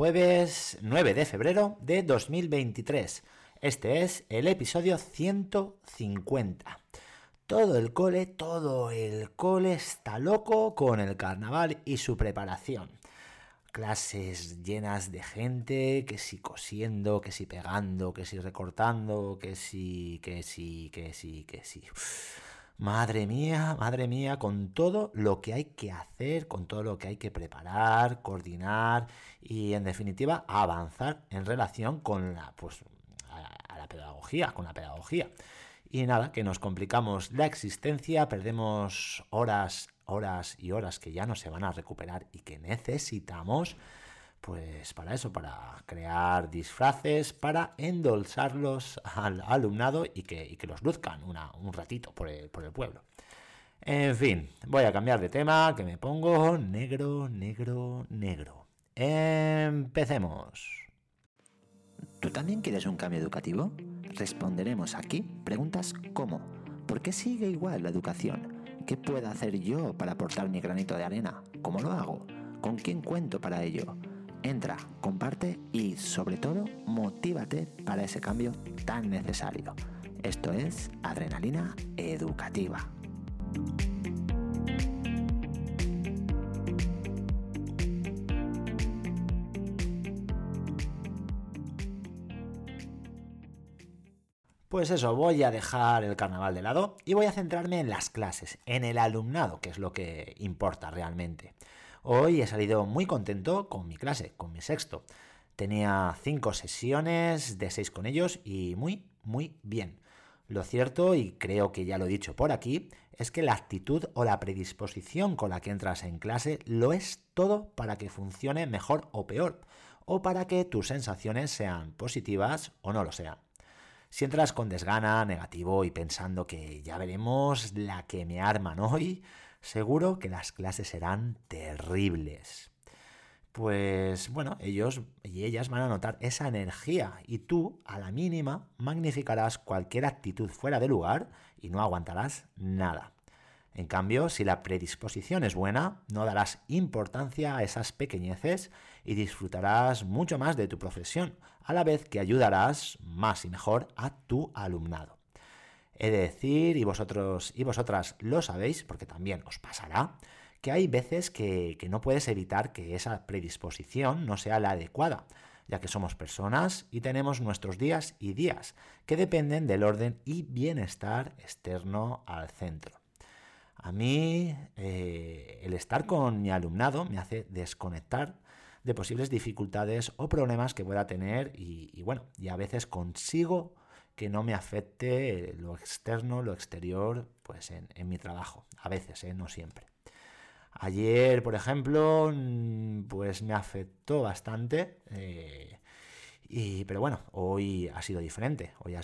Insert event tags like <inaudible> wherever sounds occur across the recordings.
jueves 9 de febrero de 2023. Este es el episodio 150. Todo el cole, todo el cole está loco con el carnaval y su preparación. Clases llenas de gente, que si cosiendo, que si pegando, que si recortando, que si, que si, que si, que si. Madre mía, madre mía, con todo lo que hay que hacer, con todo lo que hay que preparar, coordinar y en definitiva avanzar en relación con la, pues, a la pedagogía, con la pedagogía. Y nada, que nos complicamos la existencia, perdemos horas, horas y horas que ya no se van a recuperar y que necesitamos pues para eso, para crear disfraces, para endulzarlos al alumnado y que, los luzcan un ratito por el, por el pueblo. En fin, voy a cambiar de tema, que me pongo negro, negro, negro. Empecemos. ¿Tú también quieres un cambio educativo? Responderemos aquí preguntas como ¿por qué sigue igual la educación? ¿Qué puedo hacer yo para aportar mi granito de arena? ¿Cómo lo hago? ¿Con quién cuento para ello? Entra, comparte y sobre todo motívate para ese cambio tan necesario. Esto es Adrenalina Educativa. Pues eso, voy a dejar el carnaval de lado y voy a centrarme en las clases, en el alumnado, que es lo que importa realmente. Hoy he salido muy contento con mi clase, con mi sexto. Tenía cinco sesiones de seis con ellos y muy, muy bien. Lo cierto, y creo que ya lo he dicho por aquí, es que la actitud o la predisposición con la que entras en clase lo es todo para que funcione mejor o peor, o para que tus sensaciones sean positivas o no lo sean. Si entras con desgana, negativo y pensando que ya veremos la que me arman hoy, seguro que las clases serán terribles. Pues bueno, ellos y ellas van a notar esa energía y tú, a la mínima, magnificarás cualquier actitud fuera de lugar y no aguantarás nada. En cambio, si la predisposición es buena, no darás importancia a esas pequeñeces y disfrutarás mucho más de tu profesión, a la vez que ayudarás más y mejor a tu alumnado. He de decir, y vosotros y vosotras lo sabéis, porque también os pasará, que hay veces que, que no puedes evitar que esa predisposición no sea la adecuada, ya que somos personas y tenemos nuestros días y días, que dependen del orden y bienestar externo al centro. A mí eh, el estar con mi alumnado me hace desconectar de posibles dificultades o problemas que pueda tener y, bueno, y a veces consigo que no me afecte lo externo, lo exterior, pues en, mi trabajo. A veces, ¿eh? no siempre. Ayer, por ejemplo, mm, pues me afectó bastante. Eh, y, pero bueno, hoy ha sido diferente. Hoy ha,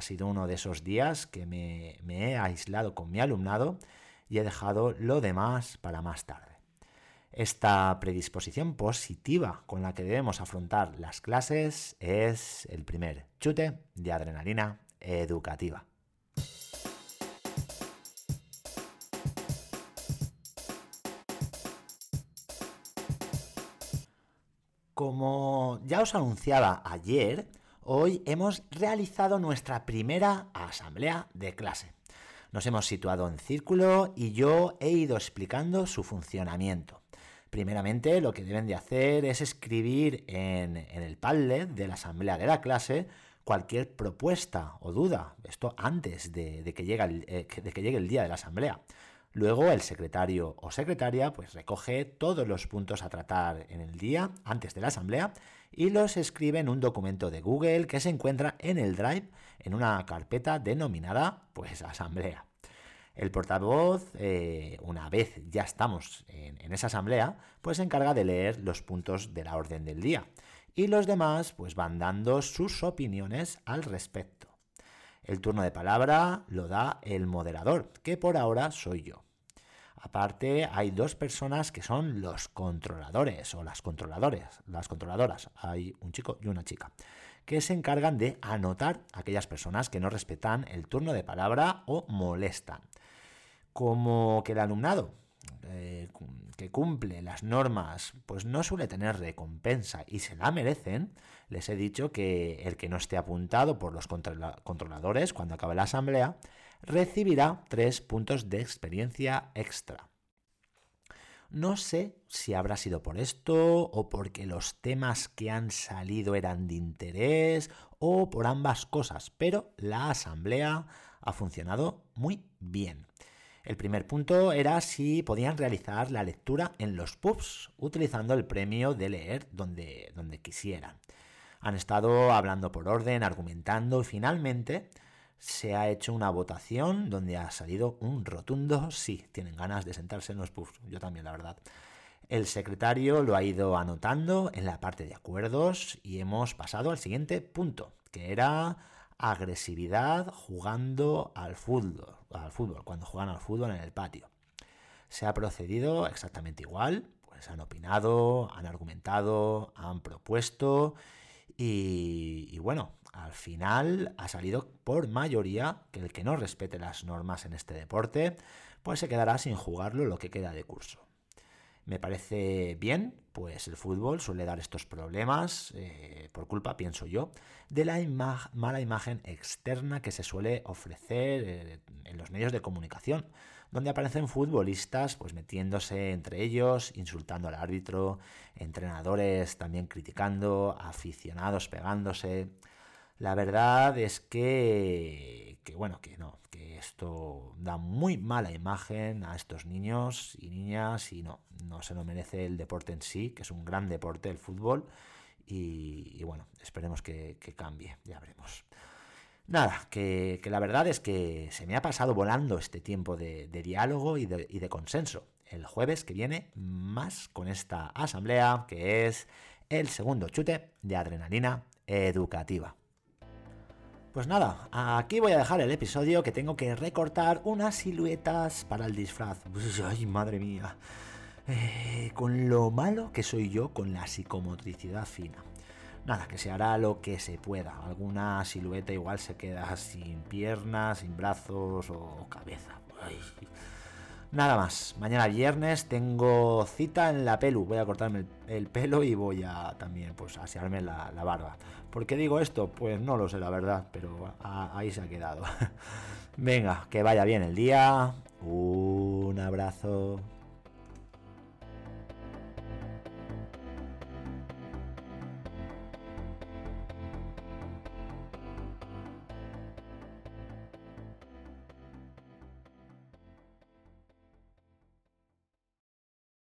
sido uno de esos días que me, he aislado con mi alumnado y he dejado lo demás para más tarde. Esta predisposición positiva con la que debemos afrontar las clases es el primer chute de adrenalina educativa. Como ya os anunciaba ayer, hoy hemos realizado nuestra primera asamblea de clase. Nos hemos situado en círculo y yo he ido explicando su funcionamiento. Primeramente, lo que deben de hacer es escribir en, el Padlet de la asamblea de la clase cualquier propuesta o duda, esto antes de, que, llegue eh, que llegue el día de la asamblea. Luego el secretario o secretaria pues recoge todos los puntos a tratar en el día antes de la asamblea y los escribe en un documento de Google que se encuentra en el Drive en una carpeta denominada pues asamblea. El portavoz, eh, una vez ya estamos en, esa asamblea, pues se encarga de leer los puntos de la orden del día y los demás pues van dando sus opiniones al respecto. El turno de palabra lo da el moderador, que por ahora soy yo. Aparte, hay dos personas que son los controladores o las controladores, las controladoras. Hay un chico y una chica, que se encargan de anotar a aquellas personas que no respetan el turno de palabra o molestan. Como que el alumnado eh, que cumple las normas, pues no suele tener recompensa y se la merecen, les he dicho que el que no esté apuntado por los controladores cuando acabe la asamblea recibirá tres puntos de experiencia extra. No sé si habrá sido por esto o porque los temas que han salido eran de interés o por ambas cosas, pero la asamblea ha funcionado muy bien. El primer punto era si podían realizar la lectura en los pubs utilizando el premio de leer donde, donde quisieran. Han estado hablando por orden, argumentando y finalmente se ha hecho una votación donde ha salido un rotundo sí, tienen ganas de sentarse en los puffs, yo también la verdad. El secretario lo ha ido anotando en la parte de acuerdos y hemos pasado al siguiente punto, que era agresividad jugando al fútbol, al fútbol, cuando juegan al fútbol en el patio. Se ha procedido exactamente igual, pues han opinado, han argumentado, han propuesto y, y bueno, al final ha salido por mayoría que el que no respete las normas en este deporte, pues se quedará sin jugarlo lo que queda de curso. Me parece bien, pues el fútbol suele dar estos problemas, eh, por culpa, pienso yo, de la mala imagen externa que se suele ofrecer eh, en los medios de comunicación, donde aparecen futbolistas pues metiéndose entre ellos, insultando al árbitro, entrenadores también criticando, aficionados pegándose. La verdad es que, bueno, que no, que esto da muy mala imagen a estos niños y niñas y no, no se lo merece el deporte en sí, que es un gran deporte el fútbol y, bueno, esperemos que, cambie, ya veremos. Nada, que, la verdad es que se me ha pasado volando este tiempo de, diálogo y de, y de consenso. El jueves que viene, más con esta asamblea, que es el segundo chute de adrenalina educativa. Pues nada, aquí voy a dejar el episodio que tengo que recortar unas siluetas para el disfraz. Ay, madre mía. Eh, con lo malo que soy yo con la psicomotricidad fina. Nada, que se hará lo que se pueda. Alguna silueta igual se queda sin piernas, sin brazos o cabeza. Ay. Nada más. Mañana viernes tengo cita en la pelu. Voy a cortarme el, pelo y voy a también pues asearme la, la, barba. ¿Por qué digo esto? Pues no lo sé la verdad, pero ahí se ha quedado. <laughs> Venga, que vaya bien el día. Un abrazo.